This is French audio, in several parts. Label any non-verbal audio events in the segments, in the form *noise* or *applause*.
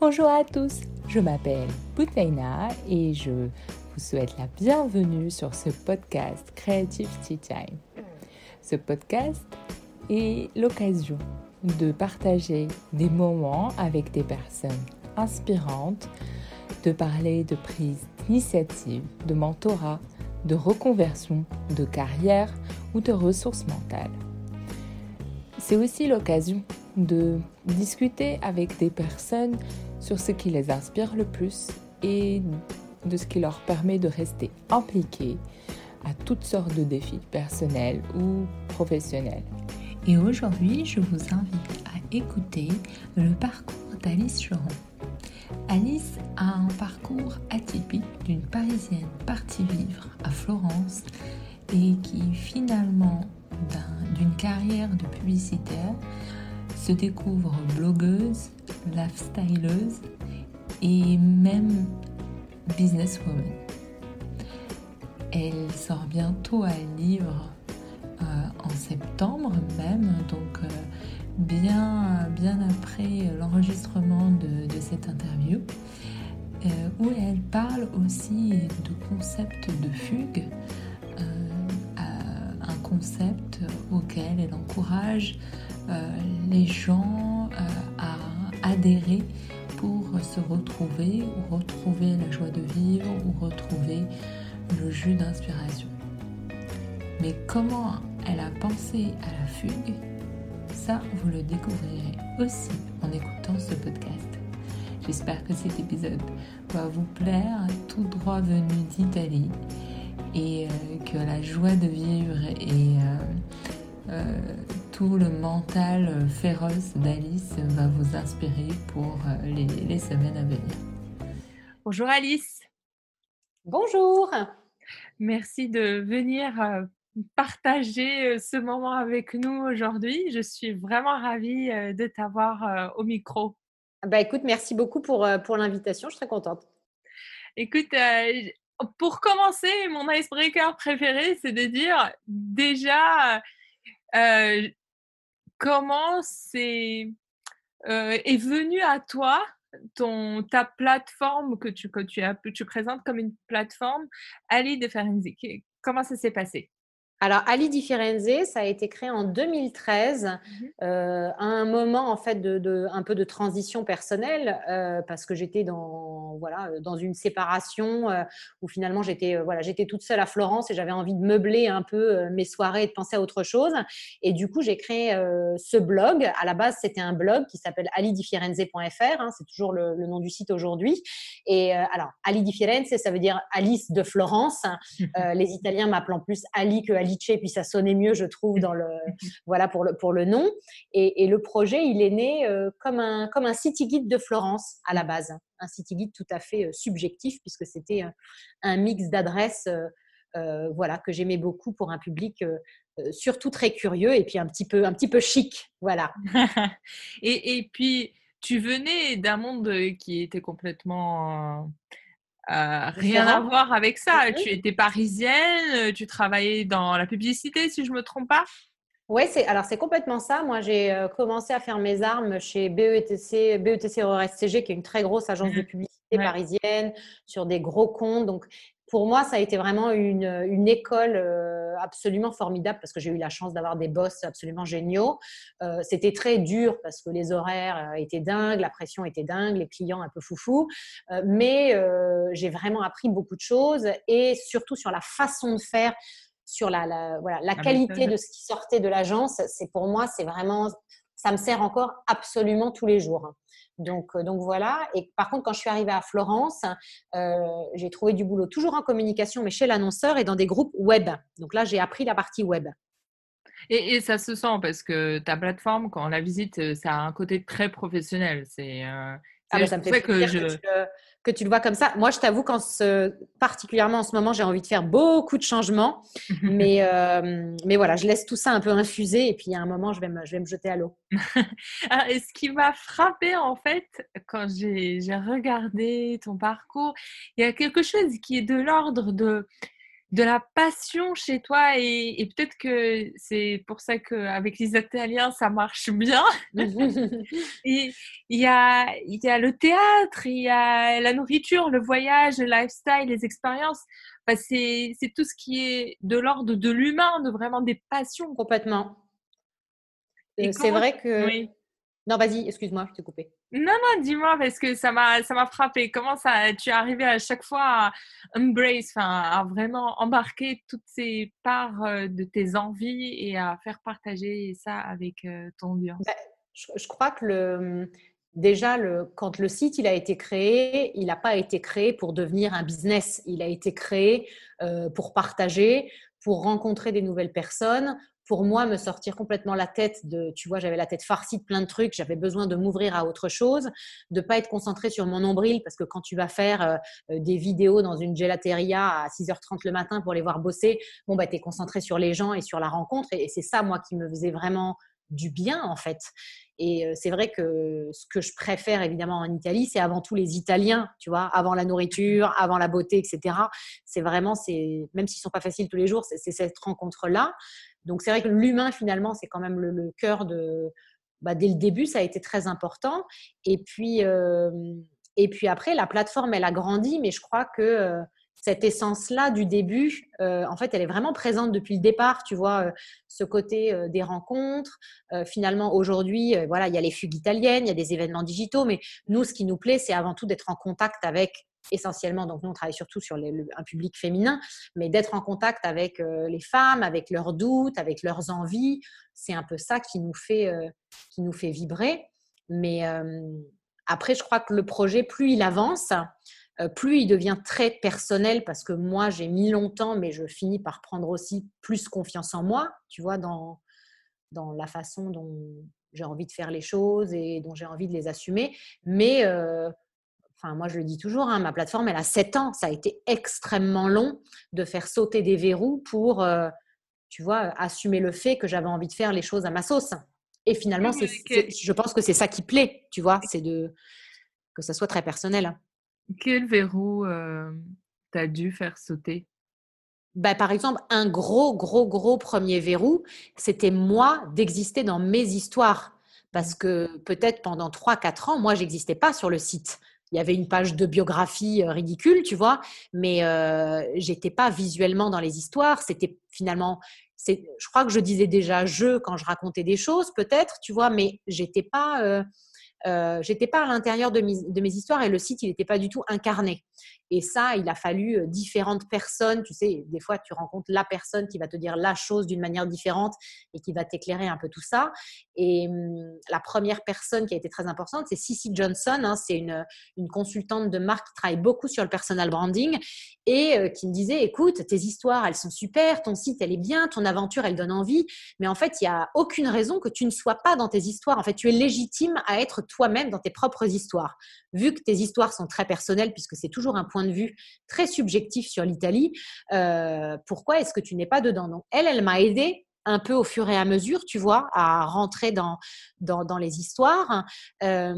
Bonjour à tous, je m'appelle Boutaina et je vous souhaite la bienvenue sur ce podcast Creative Tea Time. Ce podcast est l'occasion de partager des moments avec des personnes inspirantes, de parler de prise d'initiative, de mentorat, de reconversion, de carrière ou de ressources mentales. C'est aussi l'occasion de discuter avec des personnes sur ce qui les inspire le plus et de ce qui leur permet de rester impliqués à toutes sortes de défis personnels ou professionnels. Et aujourd'hui, je vous invite à écouter le parcours d'Alice Choron. Alice a un parcours atypique d'une Parisienne partie vivre à Florence et qui finalement d'une carrière de publicitaire se découvre blogueuse, lifestyleuse et même businesswoman. Elle sort bientôt un livre euh, en septembre même, donc euh, bien, bien après l'enregistrement de, cette interview, euh, où elle parle aussi de concept de fugue, un concept auquel elle encourage les gens à adhérer pour se retrouver ou retrouver la joie de vivre ou retrouver le jus d'inspiration. Mais comment elle a pensé à la fugue, ça vous le découvrirez aussi en écoutant ce podcast. J'espère que cet épisode va vous plaire, tout droit venu d'Italie, et euh, que la joie de vivre et euh, euh, tout le mental féroce d'Alice va vous inspirer pour les, les semaines à venir. Bonjour Alice. Bonjour. Merci de venir partager ce moment avec nous aujourd'hui. Je suis vraiment ravie de t'avoir au micro. Bah écoute, merci beaucoup pour, pour l'invitation. Je suis très contente. Écoute, pour commencer, mon icebreaker préféré, c'est de dire déjà comment c'est est venu à toi ton, ta plateforme que tu, que tu présentes comme une plateforme, Ali de Ferenzi? Comment ça s'est passé? Alors, Ali Di Firenze, ça a été créé en 2013, mmh euh, à un moment en fait de, un peu de transition personnelle, euh, parce que j'étais dans voilà dans une séparation euh, où finalement j'étais voilà j'étais toute seule à Florence et j'avais envie de meubler un peu mes soirées et de penser à autre chose. Et du coup, j'ai créé ce blog. À la base, c'était un blog qui s'appelle alidifirenze.fr. Hein, c'est toujours le, nom du site aujourd'hui. Et alors, Ali Di Firenze, ça veut dire Alice de Florence. *laughs* les Italiens m'appelant plus Ali que Ali et puis ça sonnait mieux, je trouve, dans le, *laughs* voilà, pour, le, pour le nom. Et, le projet, il est né euh, comme, un, comme un city guide de Florence à la base. Un city guide tout à fait euh, subjectif, puisque c'était un mix d'adresses euh, voilà, que j'aimais beaucoup pour un public surtout très curieux et puis un petit peu, un petit peu chic. Voilà. *laughs* et, et puis, tu venais d'un monde qui était complètement rien à voir avec ça. Tu étais parisienne, euh, tu travaillais dans la publicité, si je me trompe pas. Oui, alors c'est complètement ça. Moi, j'ai euh, commencé à faire mes armes chez BETC, BETC ORSCG, qui est une très grosse agence de mmh publicité parisienne, sur des gros comptes. Donc, pour moi, ça a été vraiment une, une école euh, absolument formidable parce que j'ai eu la chance d'avoir des boss absolument géniaux. Euh, c'était très dur parce que les horaires euh, étaient dingues, la pression était dingue, les clients un peu foufou. mais j'ai vraiment appris beaucoup de choses et surtout sur la façon de faire, sur la, la, voilà, la qualité de ce qui sortait de l'agence. C'est pour moi, c'est vraiment, ça me sert encore absolument tous les jours. Donc, euh, donc voilà. Et par contre, quand je suis arrivée à Florence, euh, j'ai trouvé du boulot toujours en communication, mais chez l'annonceur et dans des groupes web. Donc là, j'ai appris la partie web. Et, ça se sent parce que ta plateforme, quand on la visite, euh, ça a un côté très professionnel. C'est ah bah, ça me fait que, je que tu le vois comme ça. Moi, je t'avoue qu'en ce, particulièrement en ce moment, j'ai envie de faire beaucoup de changements. *laughs* mais, euh, mais voilà, je laisse tout ça un peu infuser et puis à un moment, je vais me, je vais me jeter à l'eau. *laughs* et ce qui m'a frappé, en fait, quand j'ai regardé ton parcours, il y a quelque chose qui est de l'ordre de de la passion chez toi et, peut-être que c'est pour ça qu'avec les Italiens, ça marche bien. *laughs* il, y a, y a le théâtre, il y a la nourriture, le voyage, le lifestyle, les expériences. c'est tout ce qui est de l'ordre de l'humain, de vraiment des passions. Complètement. Euh, c'est vrai que... Non, vas-y, excuse-moi, je t'ai coupé. Non, non, dis-moi, parce que ça m'a, ça m'a frappé. Comment ça, tu es arrivé à chaque fois à embrace, à vraiment embarquer toutes ces parts euh, de tes envies et à faire partager ça avec euh, ton audience? Bah, je, crois que le, déjà, le, quand le site il a été créé, il n'a pas été créé pour devenir un business. Il a été créé euh, pour partager, pour rencontrer des nouvelles personnes, pour moi, me sortir complètement la tête de, tu vois, j'avais la tête farcie de plein de trucs, j'avais besoin de m'ouvrir à autre chose, de pas être concentré sur mon nombril, parce que quand tu vas faire euh, euh, des vidéos dans une gelateria à 6h30 le matin pour les voir bosser, bon, bah, tu es concentré sur les gens et sur la rencontre. Et, c'est ça, moi, qui me faisait vraiment du bien, en fait. Et euh, c'est vrai que ce que je préfère, évidemment, en Italie, c'est avant tout les Italiens, tu vois, avant la nourriture, avant la beauté, etc. C'est vraiment, même s'ils sont pas faciles tous les jours, c'est cette rencontre-là. Donc c'est vrai que l'humain finalement c'est quand même le, cœur de bah, dès le début ça a été très important et puis euh, et puis après la plateforme elle a grandi mais je crois que euh, cette essence-là du début, euh, en fait, elle est vraiment présente depuis le départ. Tu vois, ce côté des rencontres. finalement, aujourd'hui, voilà, il y a les fugues italiennes, il y a des événements digitaux, mais nous, ce qui nous plaît, c'est avant tout d'être en contact avec essentiellement, donc nous on travaille surtout sur un public féminin, mais d'être en contact avec euh, les femmes, avec leurs doutes, avec leurs envies, c'est un peu ça qui nous fait, euh, qui nous fait vibrer. Mais euh, après, je crois que le projet, plus il avance, plus il devient très personnel parce que moi j'ai mis longtemps, mais je finis par prendre aussi plus confiance en moi, tu vois, dans, dans la façon dont j'ai envie de faire les choses et dont j'ai envie de les assumer. Mais Enfin, moi, je le dis toujours, hein, ma plateforme, elle a 7 ans. Ça a été extrêmement long de faire sauter des verrous pour, euh, tu vois, assumer le fait que j'avais envie de faire les choses à ma sauce. Et finalement, je pense que c'est ça qui plaît, tu vois, c'est de que ça soit très personnel. Quel verrou euh, t'as dû faire sauter? Bah, par exemple, un gros, gros, gros premier verrou, c'était moi d'exister dans mes histoires. Parce que peut-être pendant 3-4 ans, moi, j'existais pas sur le site il y avait une page de biographie euh, ridicule, tu vois, mais euh, j'étais pas visuellement dans les histoires. C'était finalement, je crois que je disais déjà je quand je racontais des choses, peut-être, tu vois, mais j'étais pas, euh, j'étais pas à l'intérieur de, de, mes histoires et le site il n'était pas du tout incarné. Et ça, il a fallu euh, différentes personnes. Tu sais, des fois, tu rencontres la personne qui va te dire la chose d'une manière différente et qui va t'éclairer un peu tout ça. Et hum, la première personne qui a été très importante, c'est Cissy Johnson. Hein, c'est une, une, consultante de marque qui travaille beaucoup sur le personal branding et euh, qui me disait, écoute, tes histoires, elles sont super, ton site, elle est bien, ton aventure, elle donne envie. Mais en fait, il n'y a aucune raison que tu ne sois pas dans tes histoires. En fait, tu es légitime à être toi-même dans tes propres histoires. Vu que tes histoires sont très personnelles, puisque c'est toujours un point de vue très subjectif sur l'Italie, euh, pourquoi est-ce que tu n'es pas dedans? Donc, elle, elle m'a aidé un peu au fur et à mesure, tu vois, à rentrer dans, dans, les histoires. Euh,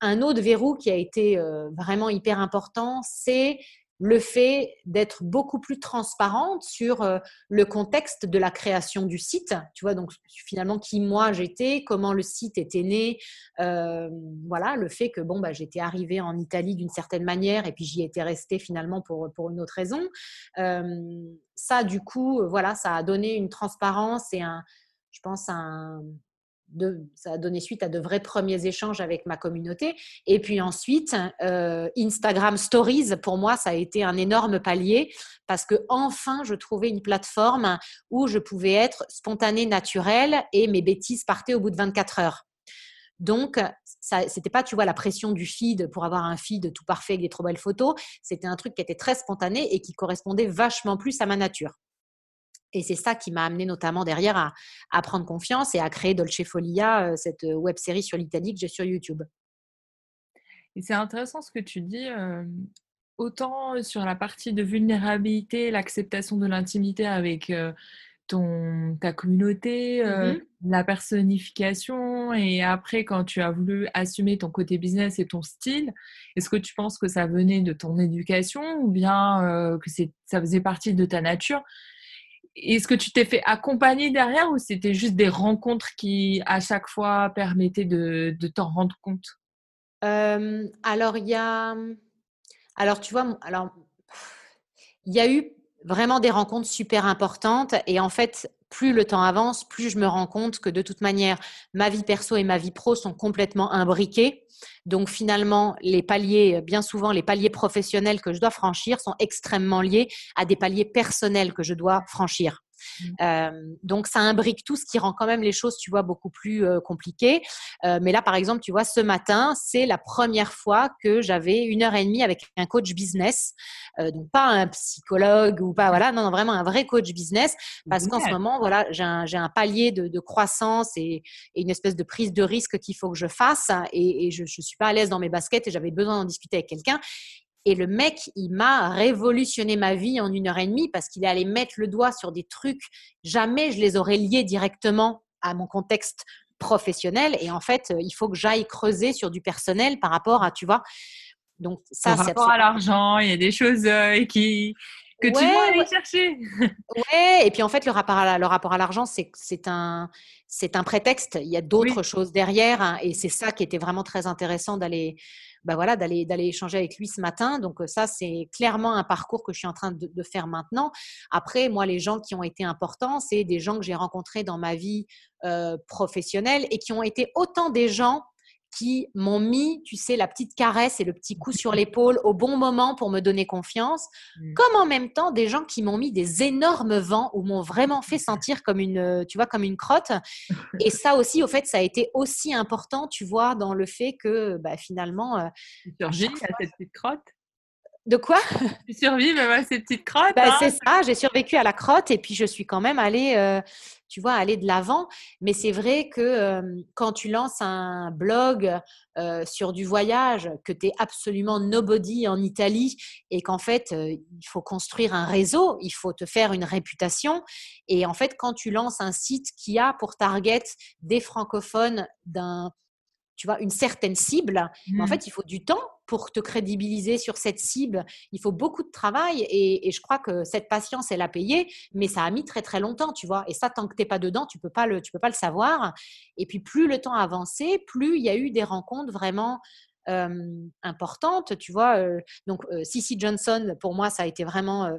un autre verrou qui a été euh, vraiment hyper important, c'est le fait d'être beaucoup plus transparente sur euh, le contexte de la création du site. Tu vois, donc finalement, qui moi j'étais, comment le site était né, euh, voilà, le fait que bon, bah, j'étais arrivée en Italie d'une certaine manière et puis j'y étais restée finalement pour, pour une autre raison. Euh, ça, du coup, voilà, ça a donné une transparence et un, je pense, un, ça a donné suite à de vrais premiers échanges avec ma communauté. Et puis ensuite, euh, Instagram Stories, pour moi, ça a été un énorme palier parce que enfin, je trouvais une plateforme où je pouvais être spontanée, naturelle et mes bêtises partaient au bout de 24 heures. Donc, ce n'était pas, tu vois, la pression du feed pour avoir un feed tout parfait avec des trop belles photos. C'était un truc qui était très spontané et qui correspondait vachement plus à ma nature. Et c'est ça qui m'a amené notamment derrière à, prendre confiance et à créer Dolce Folia, euh, cette euh, web série sur l'Italie que j'ai sur YouTube. Et c'est intéressant ce que tu dis, autant sur la partie de vulnérabilité, l'acceptation de l'intimité avec ton, ta communauté, mmh la personnification et après quand tu as voulu assumer ton côté business et ton style, est-ce que tu penses que ça venait de ton éducation ou bien que ça faisait partie de ta nature? Est-ce que tu t'es fait accompagner derrière ou c'était juste des rencontres qui, à chaque fois, permettaient de, t'en rendre compte? Alors, il y a. Alors, tu vois, alors, il y a eu vraiment des rencontres super importantes. Et en fait, plus le temps avance, plus je me rends compte que de toute manière, ma vie perso et ma vie pro sont complètement imbriquées. Donc finalement, les paliers, bien souvent, les paliers professionnels que je dois franchir sont extrêmement liés à des paliers personnels que je dois franchir. Mmh. donc ça imbrique tout, ce qui rend quand même les choses, tu vois, beaucoup plus compliquées. mais là, par exemple, tu vois, ce matin, c'est la première fois que j'avais une heure et demie avec un coach business, donc pas un psychologue ou pas, voilà, non, non vraiment un vrai coach business, parce qu'en ce moment, voilà, j'ai un, palier de, croissance et, une espèce de prise de risque qu'il faut que je fasse, et, je, je suis pas à l'aise dans mes baskets et j'avais besoin d'en discuter avec quelqu'un. Et le mec, il m'a révolutionné ma vie en une heure et demie parce qu'il est allé mettre le doigt sur des trucs, jamais je les aurais liés directement à mon contexte professionnel. Et en fait, il faut que j'aille creuser sur du personnel par rapport à, tu vois. Donc, ça, par rapport à l'argent, il y a des choses euh, qui, que tu dois aller chercher. ouais, et puis en fait, le rapport à, le rapport à l'argent, c'est, c'est, un, c'est un prétexte. Il y a d'autres choses derrière. Hein, et c'est ça qui était vraiment très intéressant d'aller, bah voilà, d'aller, d'aller échanger avec lui ce matin. Donc ça, c'est clairement un parcours que je suis en train de, faire maintenant. Après, moi, les gens qui ont été importants, c'est des gens que j'ai rencontrés dans ma vie euh, professionnelle et qui ont été autant des gens qui m'ont mis, tu sais, la petite caresse et le petit coup sur l'épaule au bon moment pour me donner confiance, mmh. comme en même temps des gens qui m'ont mis des énormes vents ou m'ont vraiment fait sentir comme une, tu vois, comme une crotte. Et ça aussi, au fait, ça a été aussi important, tu vois, dans le fait que bah, finalement. Euh, cette petite crotte? De quoi? Tu survis même à ces petites crottes bah, hein? C'est ça, j'ai survécu à la crotte et puis je suis quand même allée, euh, tu vois, aller de l'avant. Mais c'est vrai que quand tu lances un blog sur du voyage, que tu es absolument nobody en Italie et qu'en fait, il faut construire un réseau, il faut te faire une réputation. Et en fait, quand tu lances un site qui a pour target des francophones d'un tu vois, une certaine cible. En mmh. fait, il faut du temps pour te crédibiliser sur cette cible. Il faut beaucoup de travail et, je crois que cette patience, elle a payé, mais ça a mis très très longtemps, tu vois. Et ça, tant que tu n'es pas dedans, tu peux pas le, tu peux pas le savoir. Et puis, plus le temps a avancé, plus il y a eu des rencontres vraiment importantes, tu vois. donc, Cici Johnson, pour moi, ça a été vraiment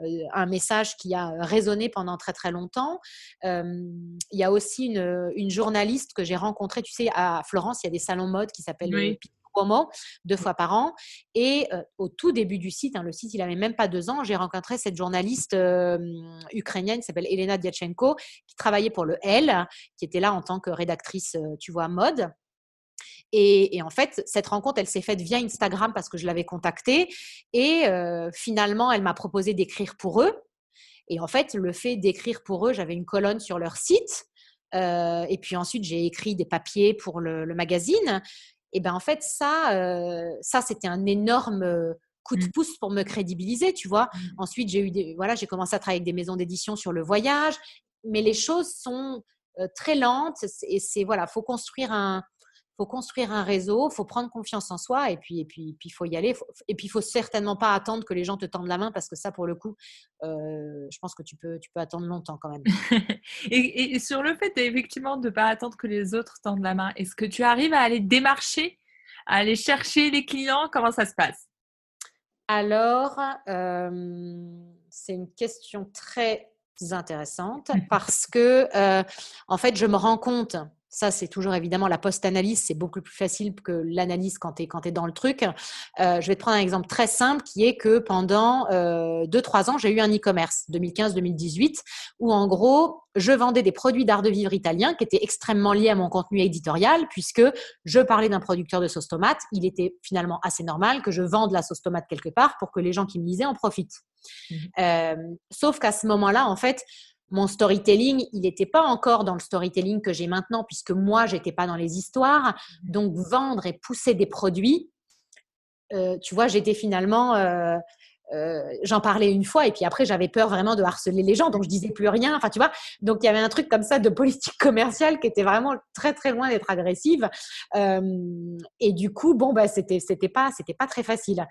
un message qui a résonné pendant très très longtemps. il y a aussi une, journaliste que j'ai rencontrée, tu sais, à Florence, il y a des salons mode qui s'appellent oui. deux fois par an. Et au tout début du site, hein, le site, il n'avait même pas deux ans, j'ai rencontré cette journaliste ukrainienne qui s'appelle Elena Diachenko, qui travaillait pour le L, qui était là en tant que rédactrice, tu vois, mode. Et, en fait, cette rencontre, elle s'est faite via Instagram parce que je l'avais contactée. Et euh, finalement, elle m'a proposé d'écrire pour eux. Et en fait, le fait d'écrire pour eux, j'avais une colonne sur leur site. Euh, et puis ensuite, j'ai écrit des papiers pour le, magazine. Et ben en fait, ça, euh, ça c'était un énorme coup de mmh. pouce pour me crédibiliser, tu vois. Mmh. Ensuite, j'ai eu des, voilà, j'ai commencé à travailler avec des maisons d'édition sur le voyage. Mais les choses sont très lentes. Et c'est voilà, faut construire un, faut construire un réseau, faut prendre confiance en soi et puis et puis puis faut y aller. et puis il faut certainement pas attendre que les gens te tendent la main parce que ça pour le coup, euh, je pense que tu peux tu peux attendre longtemps quand même. *laughs* et, sur le fait effectivement de pas attendre que les autres tendent la main, est-ce que tu arrives à aller démarcher, à aller chercher les clients? Comment ça se passe? Alors euh, c'est une question très intéressante *laughs* parce que euh, en fait je me rends compte ça, c'est toujours évidemment la post-analyse, c'est beaucoup plus facile que l'analyse quand tu es, es, dans le truc. Euh, je vais te prendre un exemple très simple qui est que pendant 2-3 euh, ans, j'ai eu un e-commerce, 2015-2018, où en gros, je vendais des produits d'art de vivre italien qui étaient extrêmement liés à mon contenu éditorial, puisque je parlais d'un producteur de sauce tomate. Il était finalement assez normal que je vende la sauce tomate quelque part pour que les gens qui me lisaient en profitent. Mmh euh, sauf qu'à ce moment-là, en fait, mon storytelling, il n'était pas encore dans le storytelling que j'ai maintenant, puisque moi, j'étais pas dans les histoires. Donc, vendre et pousser des produits, euh, tu vois, j'étais finalement, euh, j'en parlais une fois et puis après j'avais peur vraiment de harceler les gens donc je disais plus rien. Enfin tu vois donc il y avait un truc comme ça de politique commerciale qui était vraiment très très loin d'être agressive. Et du coup bon bah c'était c'était pas c'était pas très facile.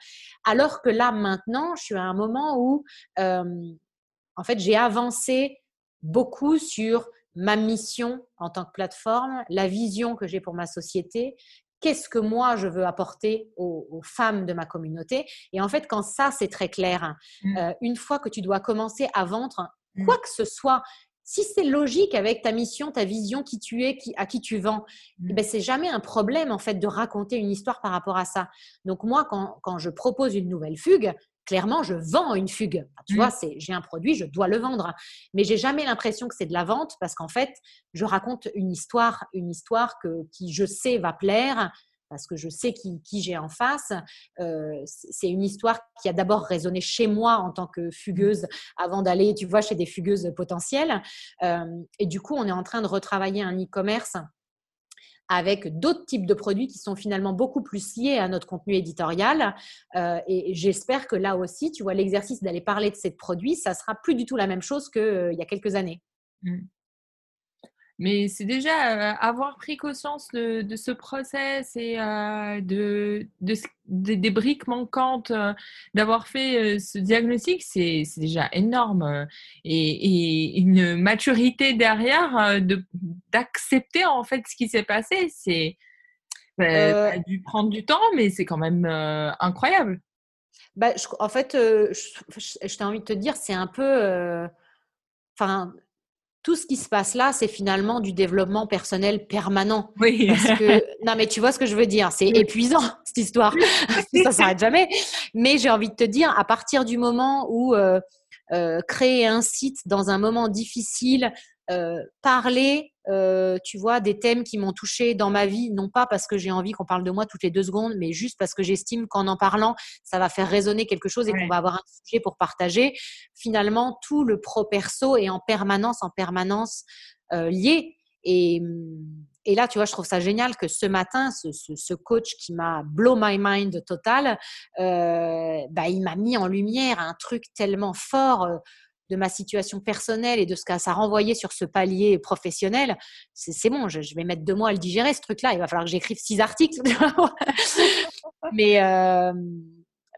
Alors que là maintenant je suis à un moment où en fait j'ai avancé beaucoup sur ma mission en tant que plateforme, la vision que j'ai pour ma société, qu'est-ce que moi je veux apporter aux, femmes de ma communauté. Et en fait, quand ça, c'est très clair, mmh. euh, une fois que tu dois commencer à vendre mmh. quoi que ce soit, si c'est logique avec ta mission, ta vision, qui tu es, qui, à qui tu vends, mmh. eh ben c'est jamais un problème en fait de raconter une histoire par rapport à ça. Donc moi, quand, quand je propose une nouvelle fugue, clairement, je vends une fugue. Tu vois, c'est j'ai un produit, je dois le vendre. Mais j'ai jamais l'impression que c'est de la vente parce qu'en fait, je raconte une histoire, une histoire que, qui, je sais, va plaire parce que je sais qui, j'ai en face. Euh, c'est une histoire qui a d'abord résonné chez moi en tant que fugueuse avant d'aller, tu vois, chez des fugueuses potentielles. Euh, et du coup, on est en train de retravailler un e-commerce avec d'autres types de produits qui sont finalement beaucoup plus liés à notre contenu éditorial. Euh, et j'espère que là aussi, tu vois, l'exercice d'aller parler de ces produits, ça sera plus du tout la même chose qu'il y a quelques années. Mmh. Mais c'est déjà euh, avoir pris conscience de, ce process et euh, de, des briques manquantes, euh, d'avoir fait ce diagnostic, c'est déjà énorme. Et, une maturité derrière, d'accepter en fait ce qui s'est passé, c'est ça a dû prendre du temps, mais c'est quand même incroyable. Bah, en fait, je, t'ai envie de te dire, c'est un peu. Enfin, tout ce qui se passe là, c'est finalement du développement personnel permanent. Oui. Parce que, *laughs* non, mais tu vois ce que je veux dire. C'est épuisant, *laughs* cette histoire. ça s'arrête jamais. Mais j'ai envie de te dire, à partir du moment où euh, euh, créer un site dans un moment difficile, euh, parler, euh, tu vois, des thèmes qui m'ont touché dans ma vie, non pas parce que j'ai envie qu'on parle de moi toutes les deux secondes, mais juste parce que j'estime qu'en en parlant, ça va faire résonner quelque chose et qu'on va avoir un sujet pour partager. Finalement, tout le pro-perso est en permanence, en permanence euh, lié. Et, et, là, tu vois, je trouve ça génial que ce matin, ce, ce, coach qui m'a blow my mind total, euh, bah, il m'a mis en lumière un truc tellement fort de ma situation personnelle et de ce que ça renvoyait sur ce palier professionnel, c'est bon, je, vais mettre deux mois à le digérer, ce truc-là. Il va falloir que j'écrive six articles. *laughs* mais, euh,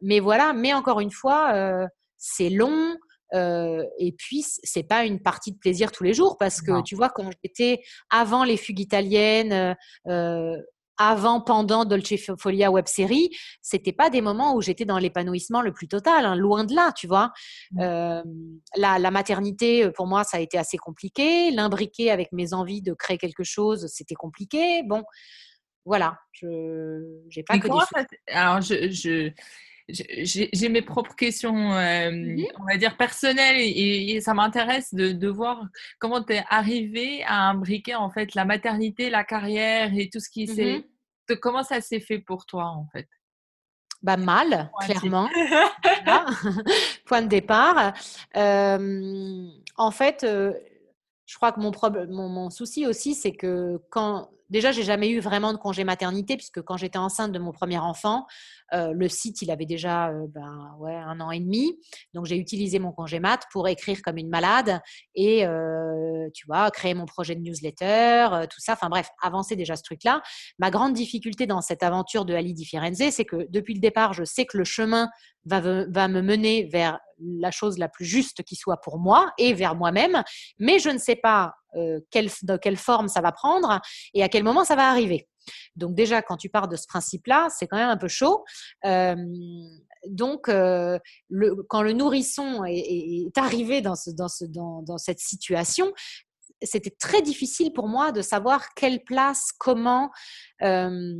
mais voilà, mais encore une fois, euh, c'est long. Euh, et puis, c'est pas une partie de plaisir tous les jours parce que tu vois, quand j'étais avant les fugues italiennes, avant, pendant Dolce Folia web série, c'était pas des moments où j'étais dans l'épanouissement le plus total, hein, loin de là, tu vois. Mmh. Euh, la, maternité, euh, pour moi, ça a été assez compliqué. L'imbriquer avec mes envies de créer quelque chose, c'était compliqué. Bon, voilà, je j'ai pas que Alors, je, j'ai mes propres questions, euh, mmh on va dire personnelles, et, ça m'intéresse de, voir comment tu es arrivé à imbriquer en fait la maternité, la carrière et tout ce qui mmh s'est. Comment ça s'est fait pour toi en fait? Bah mal, clairement. *laughs* *laughs* Point de départ. en fait, je crois que mon, mon, mon souci aussi, c'est que quand déjà, j'ai jamais eu vraiment de congé maternité puisque quand j'étais enceinte de mon premier enfant, euh, le site, il avait déjà euh, ben, ouais, un an et demi. Donc, j'ai utilisé mon congé mat pour écrire comme une malade et, euh, tu vois, créer mon projet de newsletter, tout ça. Enfin, bref, avancer déjà ce truc-là. Ma grande difficulté dans cette aventure de Ali Di Firenze, c'est que depuis le départ, je sais que le chemin va, va me mener vers la chose la plus juste qui soit pour moi et vers moi-même, mais je ne sais pas quelle, dans quelle forme ça va prendre et à quel moment ça va arriver. Donc déjà, quand tu pars de ce principe-là, c'est quand même un peu chaud. Euh, donc, euh, quand le nourrisson est, arrivé dans, ce, dans, ce, dans, dans cette situation, c'était très difficile pour moi de savoir quelle place, comment. Euh,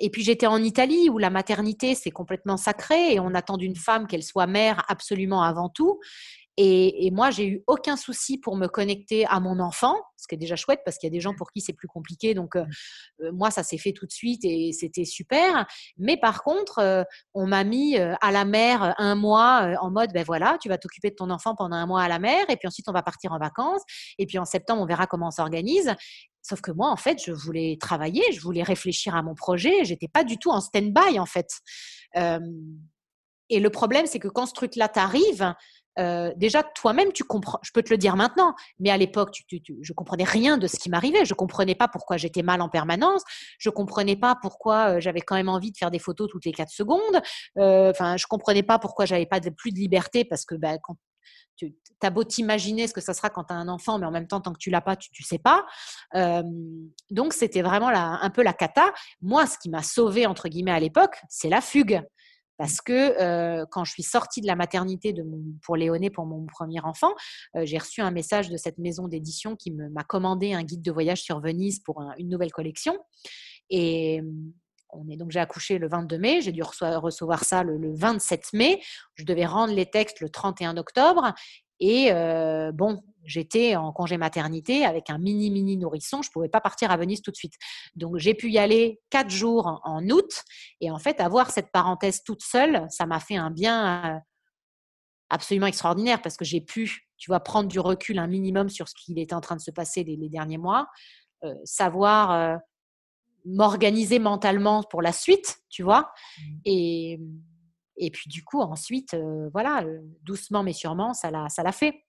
et puis j'étais en Italie où la maternité c'est complètement sacré et on attend d'une femme qu'elle soit mère absolument avant tout. Et, moi, j'ai eu aucun souci pour me connecter à mon enfant, ce qui est déjà chouette parce qu'il y a des gens pour qui c'est plus compliqué. Donc, euh, mmh. euh, moi, ça s'est fait tout de suite et c'était super. Mais par contre, euh, on m'a mis à la mer un mois en mode, ben voilà, tu vas t'occuper de ton enfant pendant un mois à la mer et puis ensuite on va partir en vacances. Et puis en septembre, on verra comment on s'organise. Sauf que moi, en fait, je voulais travailler, je voulais réfléchir à mon projet. J'étais pas du tout en stand-by, en fait. et le problème, c'est que quand ce truc-là t'arrive, euh, déjà toi-même tu comprends je peux te le dire maintenant mais à l'époque tu, tu, je comprenais rien de ce qui m'arrivait je comprenais pas pourquoi j'étais mal en permanence je comprenais pas pourquoi euh, j'avais quand même envie de faire des photos toutes les quatre secondes euh, enfin je comprenais pas pourquoi j'avais pas de, plus de liberté parce que ben, tu as beau t'imaginer ce que ça sera quand tu as un enfant, mais en même temps, tant que tu l'as pas, tu ne sais pas. Euh, donc, c'était vraiment un peu la cata. Moi, ce qui m'a sauvé entre guillemets, à l'époque, c'est la fugue. Parce que euh, quand je suis sortie de la maternité pour Léoné, pour mon premier enfant, euh, j'ai reçu un message de cette maison d'édition qui m'a commandé un guide de voyage sur Venise pour une nouvelle collection. Et on est donc j'ai accouché le 22 mai, j'ai dû recevoir, ça le, 27 mai. Je devais rendre les textes le 31 octobre. Et euh, bon, j'étais en congé maternité avec un mini mini nourrisson, je ne pouvais pas partir à Venise tout de suite. Donc j'ai pu y aller quatre jours en, août et en fait avoir cette parenthèse toute seule, ça m'a fait un bien euh, absolument extraordinaire parce que j'ai pu, tu vois, prendre du recul un minimum sur ce qui était en train de se passer les, derniers mois, euh, savoir euh, m'organiser mentalement pour la suite, tu vois, mmh. et et puis du coup ensuite, voilà, doucement mais sûrement, ça l'a ça l'a fait.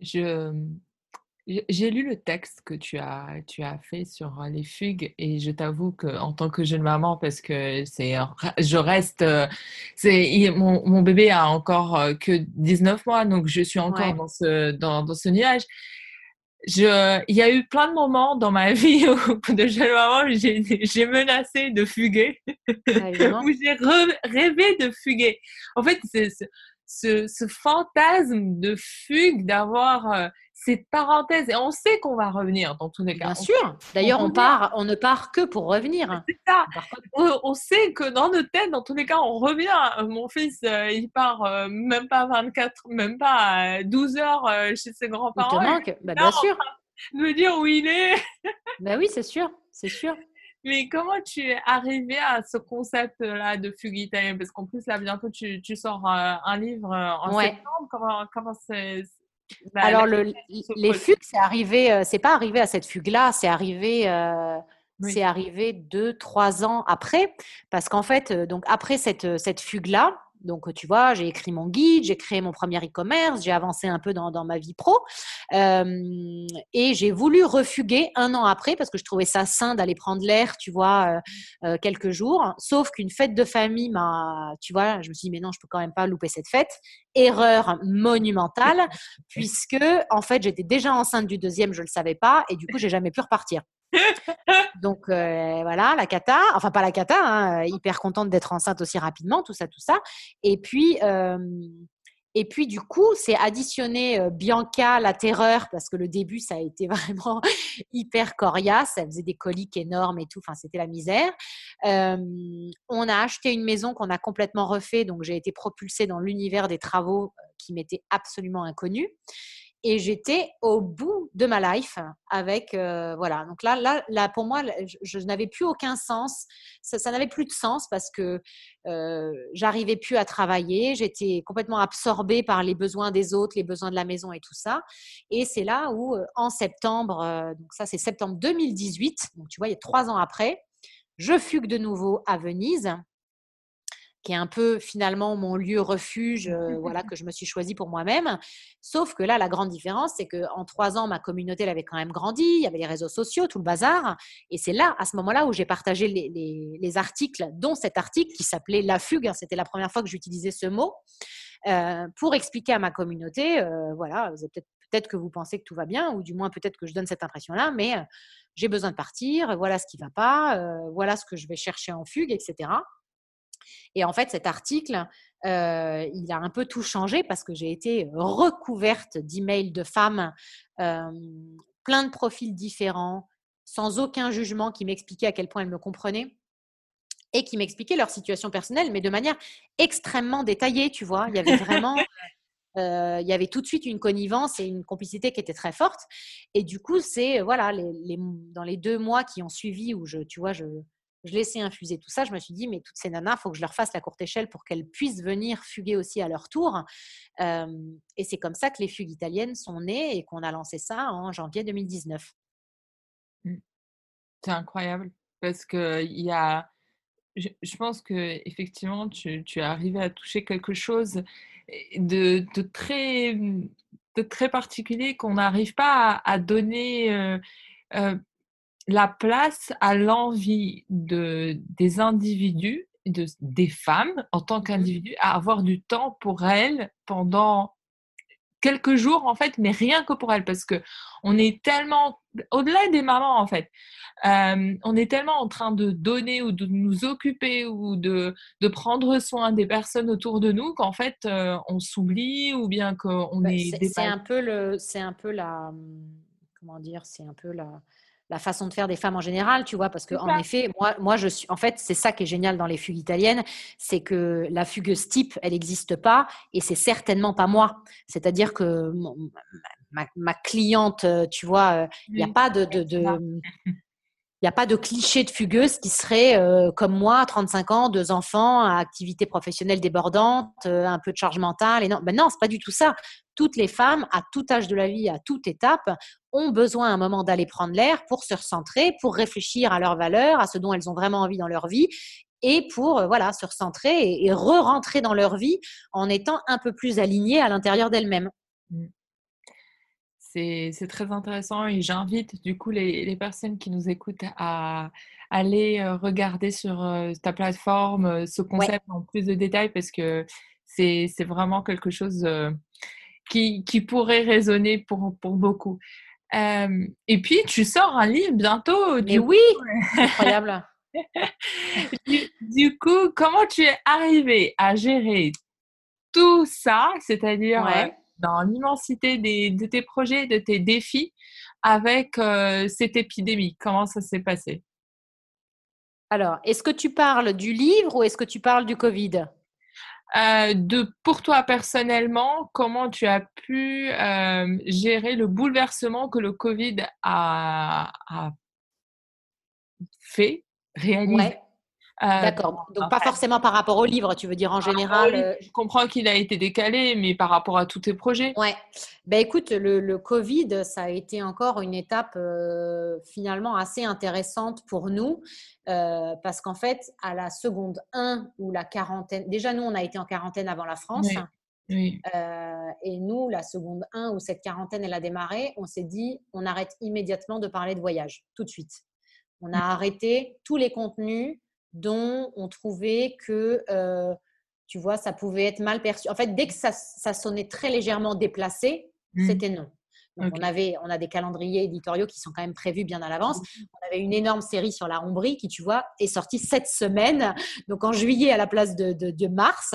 Je, j'ai lu le texte que tu as, tu as fait sur les fugues et je t'avoue qu'en tant que jeune maman, parce que c'est, je reste, c'est, mon, mon bébé a encore que 19 mois, donc je suis encore dans, ce, dans, dans ce nuage. Je, il y a eu plein de moments dans ma *laughs* vie où, de jeune maman, j'ai, j'ai menacé de fuguer, *laughs* où j'ai rêvé de fuguer. En fait, c'est, ce, ce, fantasme de fugue, d'avoir euh, cette parenthèse. Et on sait qu'on va revenir dans tous les cas. Bien sûr. D'ailleurs, on, part, on ne part que pour revenir. C'est ça. On, sait que dans nos têtes, dans tous les cas, on revient. Euh, mon fils, euh, il part même pas 24, même pas 12 heures chez ses grands-parents. Il te manque bah, Bien sûr. Me dire où il est. bah oui, c'est sûr. C'est sûr. Mais comment tu es arrivé à ce concept-là de fugue italienne Parce qu'en plus, là, bientôt, tu, tu sors euh, un livre euh, en septembre. Comment, comment c'est Alors, le, les fugues, c'est arrivé, euh, c'est pas arrivé à cette fugue-là, c'est arrivé. C'est arrivé deux, trois ans après, parce qu'en fait, donc après cette, cette fugue-là, donc, tu vois, j'ai écrit mon guide, j'ai créé mon premier e-commerce, j'ai avancé un peu dans, ma vie pro. et j'ai voulu refuguer un an après parce que je trouvais ça sain d'aller prendre l'air, tu vois, euh, euh, quelques jours. Sauf qu'une fête de famille m'a, tu vois, je me suis dit, mais non, je peux quand même pas louper cette fête. Erreur monumentale, *laughs* puisque, en fait, j'étais déjà enceinte du deuxième, je ne le savais pas, et du coup, j'ai jamais pu repartir. Donc euh, voilà, la cata, enfin pas la cata, hein, hyper contente d'être enceinte aussi rapidement, tout ça, tout ça. Et puis, euh, et puis du coup, c'est additionné euh, Bianca, la terreur, parce que le début, ça a été *laughs* vraiment hyper coriace, ça faisait des coliques énormes et tout, enfin c'était la misère. on a acheté une maison qu'on a complètement refait, donc j'ai été propulsée dans l'univers des travaux qui m'étaient absolument inconnus et j'étais au bout de ma life avec euh, voilà. Donc là là là pour moi je, n'avais plus aucun sens. Ça, n'avait plus de sens parce que euh, j'arrivais plus à travailler. J'étais complètement absorbée par les besoins des autres les besoins de la maison et tout ça. Et c'est là où euh, en septembre donc ça c'est septembre 2018 donc tu vois il y a trois ans après je fugue de nouveau à Venise qui est un peu finalement mon lieu refuge, *laughs* euh, voilà, que je me suis choisi pour moi-même. Sauf que là, la grande différence, c'est qu'en trois ans, ma communauté elle avait quand même grandi, il y avait les réseaux sociaux, tout le bazar. Et c'est là, à ce moment-là, où j'ai partagé les, articles, dont cet article qui s'appelait La fugue. Hein, c'était la première fois que j'utilisais ce mot. Euh, pour expliquer à ma communauté, euh, voilà, peut-être peut-être que vous pensez que tout va bien, ou du moins peut-être que je donne cette impression-là, mais j'ai besoin de partir, voilà ce qui ne va pas, voilà ce que je vais chercher en fugue, etc. Et en fait, cet article, euh, il a un peu tout changé parce que j'ai été recouverte d'emails de femmes, euh, plein de profils différents, sans aucun jugement qui m'expliquait à quel point elles me comprenaient et qui m'expliquaient leur situation personnelle, mais de manière extrêmement détaillée, tu vois. Il y avait vraiment... *laughs* Euh, il y avait tout de suite une connivence et une complicité qui était très forte. Et du coup, c'est voilà, les, dans les deux mois qui ont suivi où je, tu vois, je, je laissais infuser tout ça. Je me suis dit, mais toutes ces nanas, faut que je leur fasse la courte échelle pour qu'elles puissent venir fuguer aussi à leur tour. et c'est comme ça que les fugues italiennes sont nées et qu'on a lancé ça en janvier 2019. Mmh. C'est incroyable parce qu'il y a, je, pense que effectivement, tu, tu es arrivé à toucher quelque chose de, de très, de très particulier qu'on n'arrive pas à, donner euh, euh, la place à l'envie de, des individus, de, des femmes en tant mmh qu'individus, à avoir du temps pour elles pendant quelques jours en fait, mais rien que pour elles, parce que on est tellement au-delà des mamans en fait, euh, on est tellement en train de donner ou de nous occuper ou de, de prendre soin des personnes autour de nous qu'en fait euh, on s'oublie ou bien qu'on bah, est. C'est un peu le, c'est un peu la, comment dire, c'est un peu la la façon de faire des femmes en général, tu vois, parce que en effet, moi, moi, je suis, en fait, c'est ça qui est génial dans les fugues italiennes, c'est que la fugueuse type, elle n'existe pas, et c'est certainement pas moi. C'est-à-dire que ma, cliente, euh, tu vois, euh, il n'y a pas de, de, *laughs* il n'y a pas de cliché de fugueuse qui serait euh, comme moi, 35 ans, deux enfants, activité professionnelle débordante, un peu de charge mentale. Et non, ben non, pas du tout ça. Toutes les femmes, à tout âge de la vie, à toute étape, ont besoin à un moment d'aller prendre l'air pour se recentrer, pour réfléchir à leurs valeurs, à ce dont elles ont vraiment envie dans leur vie et pour euh, voilà se recentrer et, re-rentrer dans leur vie en étant un peu plus alignées à l'intérieur d'elles-mêmes. C'est très intéressant et j'invite du coup les, personnes qui nous écoutent à aller euh, regarder sur euh, ta plateforme ce concept en plus de détails parce que c'est vraiment quelque chose qui, qui, pourrait résonner pour, pour beaucoup et puis, tu sors un livre bientôt. Mais oui, incroyable. *laughs* du, coup, comment tu es arrivé à gérer tout ça, c'est-à-dire dans l'immensité de tes projets, de tes défis, avec cette épidémie. Comment ça s'est passé? Alors, est-ce que tu parles du livre ou est-ce que tu parles du Covid? Euh, de pour toi personnellement, comment tu as pu euh, gérer le bouleversement que le Covid a, fait, réalisé? Euh, D'accord. Donc, pas forcément par rapport au livre, tu veux dire en général. Euh, je comprends qu'il a été décalé, mais par rapport à tous tes projets. Ouais. Ben, écoute, le, Covid, ça a été encore une étape euh, finalement assez intéressante pour nous. parce qu'en fait, à la seconde 1 ou la quarantaine, déjà nous, on a été en quarantaine avant la France. Oui. et nous, la seconde 1 où cette quarantaine, elle a démarré, on s'est dit, on arrête immédiatement de parler de voyage, tout de suite. On a arrêté tous les contenus dont on trouvait que, euh, tu vois, ça pouvait être mal perçu. En fait, dès que ça, sonnait très légèrement déplacé, mmh. c'était non. Donc, on, avait, on a des calendriers éditoriaux qui sont quand même prévus bien à l'avance. Mmh. On avait une énorme série sur la Rombrie qui, tu vois, est sortie cette semaine, donc en juillet à la place de, mars,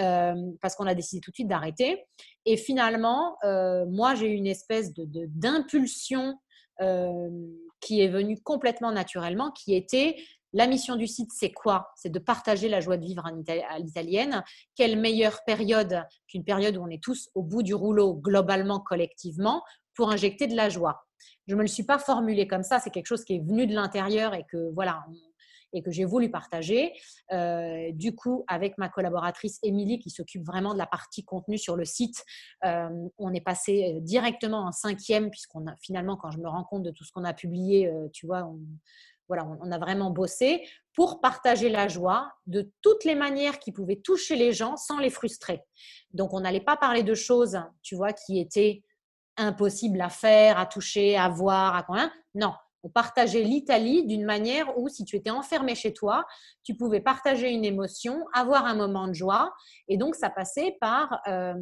euh, parce qu'on a décidé tout de suite d'arrêter. Et finalement, euh, moi, j'ai eu une espèce d'impulsion qui est venue complètement naturellement, qui était la mission du site, c'est quoi? C'est de partager la joie de vivre à l'italienne. Quelle meilleure période qu'une période où on est tous au bout du rouleau, globalement, collectivement, pour injecter de la joie? Je ne me le suis pas formulé comme ça, c'est quelque chose qui est venu de l'intérieur et que voilà, que j'ai voulu partager. Euh, du coup, avec ma collaboratrice Émilie, qui s'occupe vraiment de la partie contenu sur le site, euh, on est passé directement en cinquième, puisqu'on a finalement, quand je me rends compte de tout ce qu'on a publié, euh, tu vois, on, voilà, on, a vraiment bossé pour partager la joie de toutes les manières qui pouvaient toucher les gens sans les frustrer. Donc, on n'allait pas parler de choses, tu vois, qui étaient impossibles à faire, à toucher, à voir, à quoi. Non, on partageait l'Italie d'une manière où si tu étais enfermé chez toi, tu pouvais partager une émotion, avoir un moment de joie. Et donc, ça passait par euh,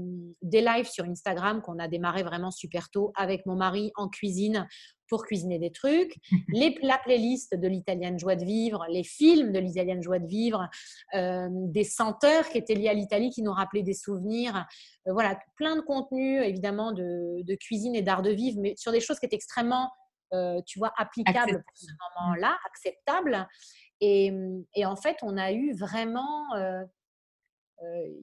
des lives sur Instagram qu'on a démarré vraiment super tôt avec mon mari en cuisine pour cuisiner des trucs, *laughs* les, la playlist de l'italienne joie de vivre, les films de l'italienne joie de vivre, euh, des senteurs qui étaient liés à l'Italie qui nous rappelaient des souvenirs. Euh, voilà, plein de contenus évidemment de, de cuisine et d'art de vivre, mais sur des choses qui étaient extrêmement, euh, tu vois, applicables pour ce moment-là, acceptables. Et, et, en fait, on a eu vraiment,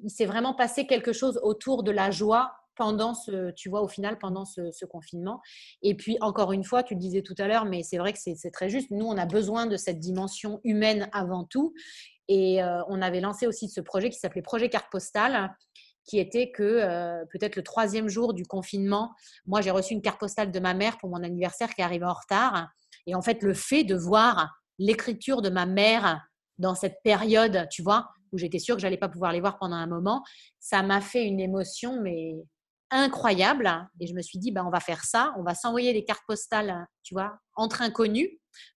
il s'est vraiment passé quelque chose autour de la joie pendant ce, tu vois, au final, pendant ce, confinement. Et puis, encore une fois, tu le disais tout à l'heure, mais c'est vrai que c'est très juste. Nous, on a besoin de cette dimension humaine avant tout. Et euh, on avait lancé aussi ce projet qui s'appelait Projet Carte Postale, qui était que euh, peut-être le troisième jour du confinement, moi, j'ai reçu une carte postale de ma mère pour mon anniversaire qui arrivait en retard. Et en fait, le fait de voir l'écriture de ma mère dans cette période, tu vois, où j'étais sûre que j'allais pas pouvoir les voir pendant un moment, ça m'a fait une émotion, mais incroyable. Et je me suis dit, ben, on va faire ça, on va s'envoyer des cartes postales, tu vois, entre inconnus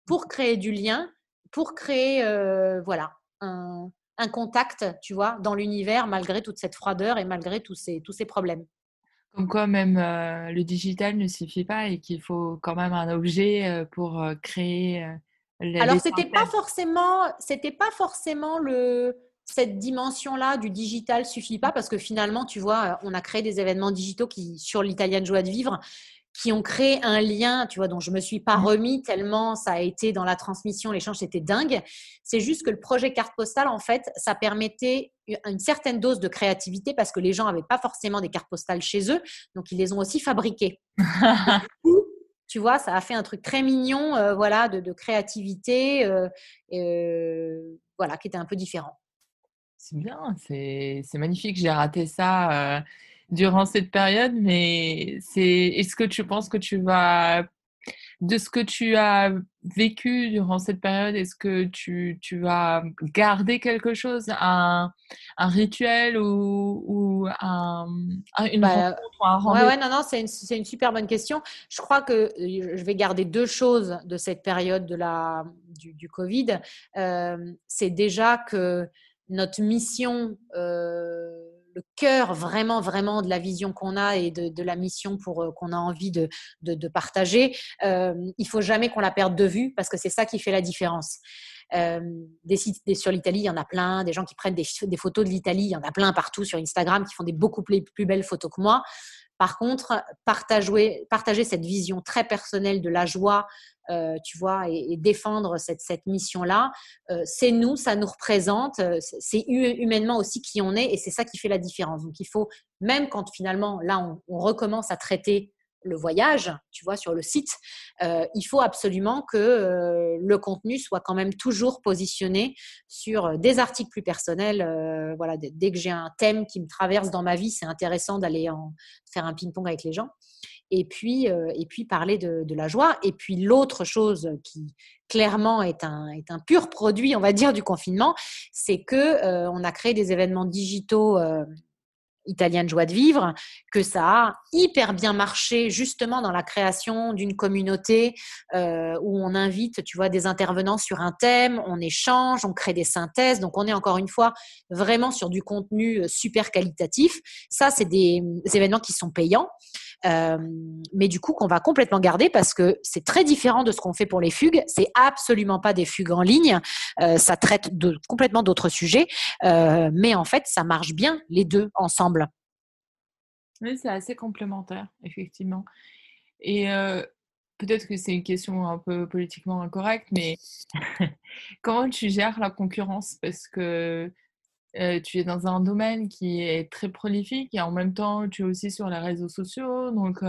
pour créer du lien, pour créer, euh, voilà, un, contact, tu vois, dans l'univers, malgré toute cette froideur et malgré tous ces, tous ces problèmes. Comme quoi, même euh, le digital ne suffit pas et qu'il faut quand même un objet euh, pour créer. Alors, c'était pas forcément, c'était pas forcément le, cette dimension-là du digital suffit pas parce que finalement, tu vois, on a créé des événements digitaux qui, sur l'italienne joie de vivre, qui ont créé un lien, tu vois, dont je me suis pas mmh. remis tellement ça a été dans la transmission, l'échange, c'était dingue. C'est juste que le projet carte postale, en fait, ça permettait une certaine dose de créativité parce que les gens n'avaient pas forcément des cartes postales chez eux, donc ils les ont aussi fabriquées. *laughs* tu vois, ça a fait un truc très mignon, euh, voilà, de, créativité, euh, euh, voilà, qui était un peu différent. C'est bien, c'est magnifique. J'ai raté ça durant cette période, mais c'est est-ce que tu penses que tu vas de ce que tu as vécu durant cette période, est-ce que tu, tu, vas garder quelque chose, un, un rituel ou, ou un, une bah, rencontre un rendez-vous ouais, non, non, c'est une, une, super bonne question. Je crois que je vais garder deux choses de cette période de la, du, du Covid. Euh, c'est déjà que notre mission, euh, le cœur vraiment, vraiment de la vision qu'on a et de, la mission pour euh, qu'on a envie de, de, partager, euh, il faut jamais qu'on la perde de vue parce que c'est ça qui fait la différence. Euh, des sites sur l'Italie, il y en a plein. Des gens qui prennent des, des photos de l'Italie, il y en a plein partout sur Instagram qui font des beaucoup plus, plus belles photos que moi. Par contre, partager, partager cette vision très personnelle de la joie, euh, tu vois, et, défendre cette, cette mission-là, euh, c'est nous, ça nous représente, euh, c'est humainement aussi qui on est, et c'est ça qui fait la différence. Donc il faut, même quand finalement, là, on, recommence à traiter le voyage, tu vois, sur le site, il faut absolument que le contenu soit quand même toujours positionné sur des articles plus personnels. Voilà, dès que j'ai un thème qui me traverse dans ma vie, c'est intéressant d'aller faire un ping-pong avec les gens. Et puis, et puis parler de, de, la joie. Et puis l'autre chose qui clairement est un, est un pur produit, on va dire, du confinement, c'est que on a créé des événements digitaux italienne joie de vivre, que ça a hyper bien marché justement dans la création d'une communauté euh, où on invite, tu vois, des intervenants sur un thème, on échange, on crée des synthèses. Donc on est encore une fois vraiment sur du contenu euh, super qualitatif. Ça, c'est des événements qui sont payants. Euh, mais du coup qu'on va complètement garder parce que c'est très différent de ce qu'on fait pour les fugues. C'est absolument pas des fugues en ligne. Euh, ça traite complètement d'autres sujets, euh, mais en fait, ça marche bien les deux ensemble. Oui, c'est assez complémentaire, effectivement. Et peut-être que c'est une question un peu politiquement incorrecte, mais *laughs* comment tu gères la concurrence? Parce que tu es dans un domaine qui est très prolifique et en même temps, tu es aussi sur les réseaux sociaux, donc tu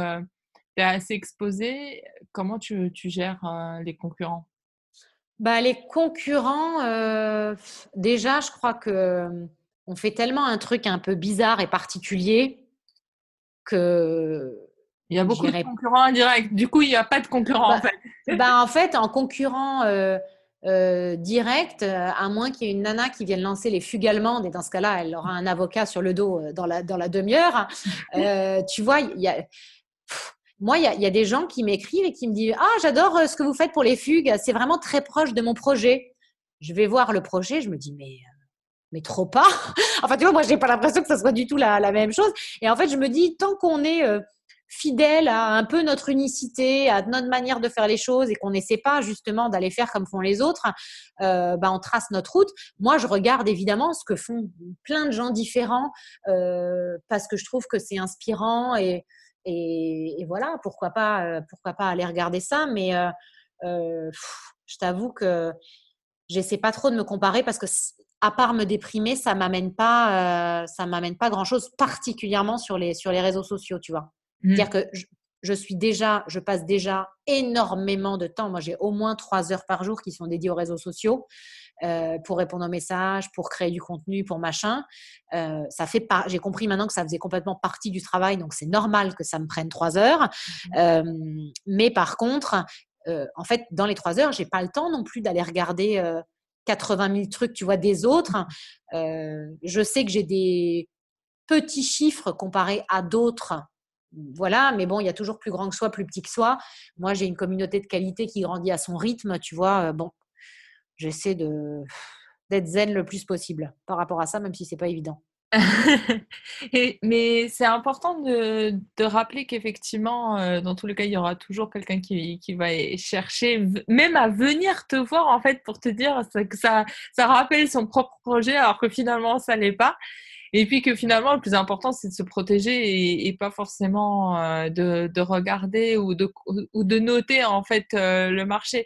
es assez exposé. Comment tu, tu gères les concurrents? Bah, Les concurrents, déjà, je crois que on fait tellement un truc un peu bizarre et particulier que il y a beaucoup de concurrents indirects. Du coup, il n'y a pas de concurrents bah, en fait. Bah, en fait, en concurrent euh, direct, euh, à moins qu'il y ait une nana qui vienne lancer les fugues allemandes, et dans ce cas-là, elle aura un avocat sur le dos euh, dans la, dans la demi-heure. *laughs* tu vois, il y a. moi, il y, a, y, a, des gens qui m'écrivent et qui me disent Ah, j'adore ce que vous faites pour les fugues, c'est vraiment très proche de mon projet. Je vais voir le projet, je me dis Mais, mais trop pas. *laughs* enfin, tu vois, moi, je n'ai pas l'impression que ce soit du tout la, la, même chose. Et en fait, je me dis Tant qu'on est fidèle à un peu notre unicité, à notre manière de faire les choses et qu'on n'essaie pas justement d'aller faire comme font les autres, euh, bah, on trace notre route. Moi, je regarde évidemment ce que font plein de gens différents euh, parce que je trouve que c'est inspirant et, et, voilà, pourquoi pas, euh, pourquoi pas aller regarder ça. Mais je t'avoue que j'essaie pas trop de me comparer parce que à part me déprimer, ça m'amène pas, ça m'amène pas grand chose, particulièrement sur les sur les réseaux sociaux, tu vois. C'est-à-dire mmh. que je, suis déjà, je passe déjà énormément de temps. Moi, j'ai au moins trois heures par jour qui sont dédiées aux réseaux sociaux euh, pour répondre aux messages, pour créer du contenu, pour machin. Euh, ça fait pas. J'ai compris maintenant que ça faisait complètement partie du travail, donc c'est normal que ça me prenne trois heures. Mmh. Euh, mais par contre, en fait, dans les trois heures, j'ai pas le temps non plus d'aller regarder 80 000 trucs, tu vois, des autres. Euh, je sais que j'ai des petits chiffres comparés à d'autres. Voilà, mais bon, il y a toujours plus grand que soi, plus petit que soi. Moi, j'ai une communauté de qualité qui grandit à son rythme, tu vois. Bon, j'essaie de d'être zen le plus possible par rapport à ça, même si c'est pas évident. *laughs* mais c'est important de, de rappeler qu'effectivement, euh, dans tous les cas, il y aura toujours quelqu'un qui, qui, va chercher, même à venir te voir, en fait, pour te dire que ça, ça rappelle son propre projet, alors que finalement, ça l'est pas. Et puis que finalement, le plus important, c'est de se protéger et, pas forcément euh, de, de, regarder ou de, ou de noter, en fait, euh, le marché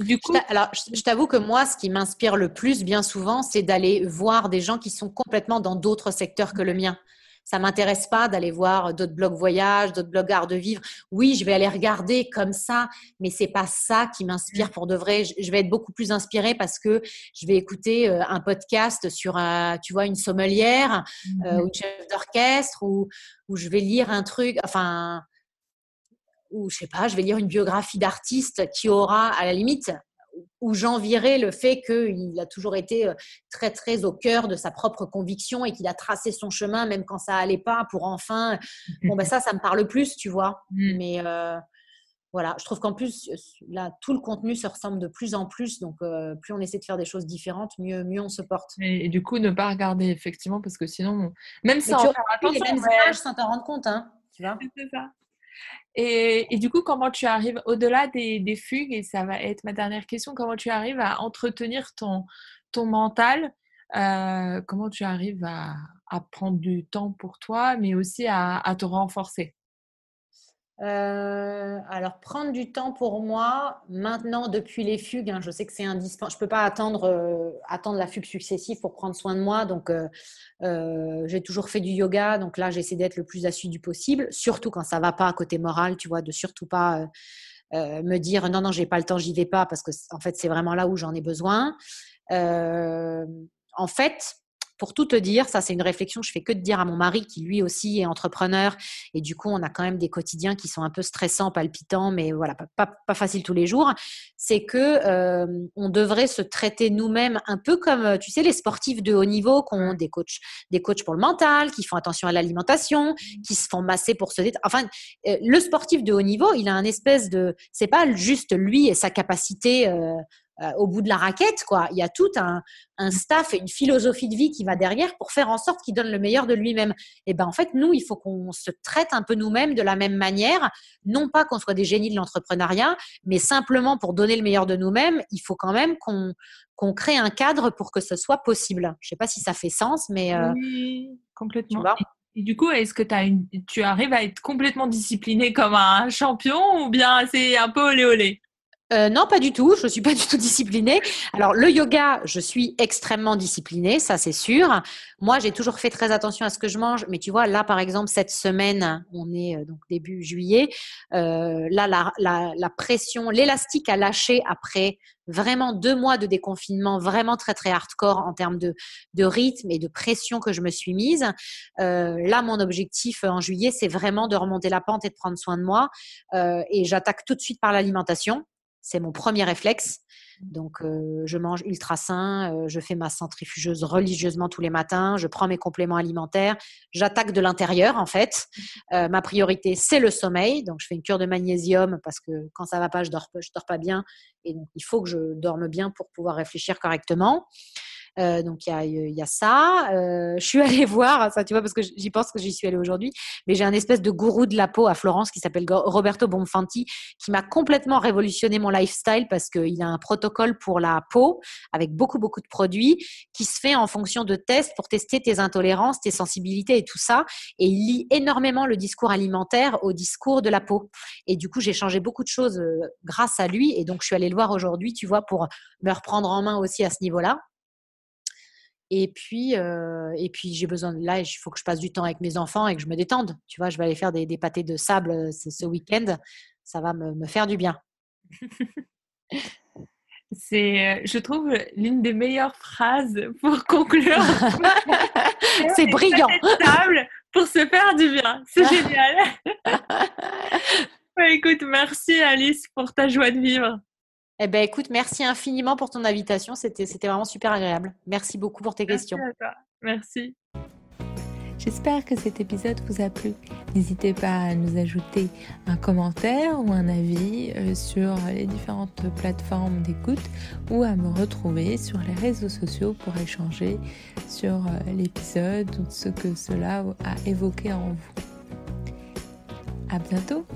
du coup. Alors, je t'avoue que moi, ce qui m'inspire le plus, bien souvent, c'est d'aller voir des gens qui sont complètement dans d'autres secteurs que le mien. Ça m'intéresse pas d'aller voir d'autres blogs voyage, d'autres blogs art de vivre. Oui, je vais aller regarder comme ça, mais c'est pas ça qui m'inspire mmh. pour de vrai. Je vais être beaucoup plus inspirée parce que je vais écouter euh, un podcast sur, tu vois, une sommelière euh, mmh. ou une chef d'orchestre ou, ou je vais lire un truc. Enfin, ou je sais pas, je vais lire une biographie d'artiste qui aura à la limite où j'envierai le fait qu'il a toujours été euh, très très au cœur de sa propre conviction et qu'il a tracé son chemin même quand ça allait pas pour enfin *laughs* bon ben ça ça me parle plus tu vois. Mmh. mais euh, voilà je trouve qu'en plus là tout le contenu se ressemble de plus en plus donc euh, plus on essaie de faire des choses différentes mieux mieux on se porte. Et, du coup ne pas regarder effectivement parce que sinon même sans faire attention les mêmes images sans t'en rendre compte hein tu vois. C'est ça et, du coup, comment tu arrives, au-delà des, fugues, et ça va être ma dernière question, comment tu arrives à entretenir ton, mental euh, Comment tu arrives à, prendre du temps pour toi, mais aussi à te renforcer? Euh, alors, prendre du temps pour moi, maintenant, depuis les fugues, hein, je sais que c'est indispensable. Je ne peux pas attendre, euh, attendre la fugue successive pour prendre soin de moi. Donc, euh, j'ai toujours fait du yoga. Donc là, j'essaie d'être le plus assidu possible, surtout quand ça ne va pas à côté moral, tu vois, de surtout pas me dire non, non, j'ai pas le temps, j'y vais pas, parce que en fait, c'est vraiment là où j'en ai besoin. en fait, pour tout te dire, ça c'est une réflexion que je fais que de dire à mon mari qui lui aussi est entrepreneur et du coup on a quand même des quotidiens qui sont un peu stressants, palpitants, mais voilà pas, facile tous les jours. C'est que euh, on devrait se traiter nous-mêmes un peu comme tu sais les sportifs de haut niveau qui ont des coachs, des coachs pour le mental, qui font attention à l'alimentation, qui se font masser pour se détendre. Enfin, euh, le sportif de haut niveau, il a un espèce de, c'est pas juste lui et sa capacité euh, euh, au bout de la raquette, quoi. Il y a tout un, staff et une philosophie de vie qui va derrière pour faire en sorte qu'il donne le meilleur de lui-même. Et ben en fait, nous, il faut qu'on se traite un peu nous-mêmes de la même manière, non pas qu'on soit des génies de l'entrepreneuriat, mais simplement pour donner le meilleur de nous-mêmes, il faut quand même qu'on qu'on crée un cadre pour que ce soit possible. Je sais pas si ça fait sens, mais euh, oui, complètement. et, du coup, est-ce que as une, tu arrives à être complètement discipliné comme un champion ou bien c'est un peu olé olé euh, non, pas du tout. Je suis pas du tout disciplinée. Alors le yoga, je suis extrêmement disciplinée, ça c'est sûr. Moi, j'ai toujours fait très attention à ce que je mange, mais tu vois, là par exemple cette semaine, on est euh, donc début juillet, euh, là la, pression, l'élastique a lâché après vraiment deux mois de déconfinement vraiment très très hardcore en termes de, de rythme et de pression que je me suis mise. Là, mon objectif en juillet, c'est vraiment de remonter la pente et de prendre soin de moi. Et j'attaque tout de suite par l'alimentation. C'est mon premier réflexe. Mmh. Donc, euh, je mange ultra sain, euh, je fais ma centrifugeuse religieusement tous les matins, je prends mes compléments alimentaires, j'attaque de l'intérieur en fait. Mmh. Euh, ma priorité, c'est le sommeil. Donc, je fais une cure de magnésium parce que quand ça va pas, je dors, je dors pas bien. Et donc, il faut que je dorme bien pour pouvoir réfléchir correctement. Euh, donc il y a, y a, ça. Euh, je suis *laughs* allée voir ça, tu vois, parce que j'y pense que j'y suis allée aujourd'hui. Mais j'ai un espèce de gourou de la peau à Florence qui s'appelle Roberto Bonfanti, qui m'a complètement révolutionné mon lifestyle parce qu'il a un protocole pour la peau avec beaucoup beaucoup de produits qui se fait en fonction de tests pour tester tes intolérances, tes sensibilités et tout ça. Et il lie énormément le discours alimentaire au discours de la peau. Et du coup, j'ai changé beaucoup de choses euh, grâce à lui. Et donc, je suis allée le voir aujourd'hui, tu vois, pour me reprendre en main aussi à ce niveau-là. Et puis, euh, et puis j'ai besoin de là, il faut que je passe du temps avec mes enfants et que je me détende. Tu vois, je vais aller faire des, des pâtés de sable euh, ce, week-end. Ça va me, me, faire du bien. *laughs* C'est, euh, je trouve, l'une des meilleures phrases pour *laughs* conclure. *laughs* C'est brillant. Pour se faire du bien. C'est génial. écoute, merci Alice pour ta joie de vivre. Eh ben, écoute, merci infiniment pour ton invitation. C'était, c'était vraiment super agréable. Merci beaucoup pour tes Merci questions. à toi. Merci. J'espère que cet épisode vous a plu. N'hésitez pas à nous ajouter un commentaire ou un avis euh, sur les différentes plateformes d'écoute ou à me retrouver sur les réseaux sociaux pour échanger sur euh, l'épisode ou ce que cela a évoqué en vous. À bientôt!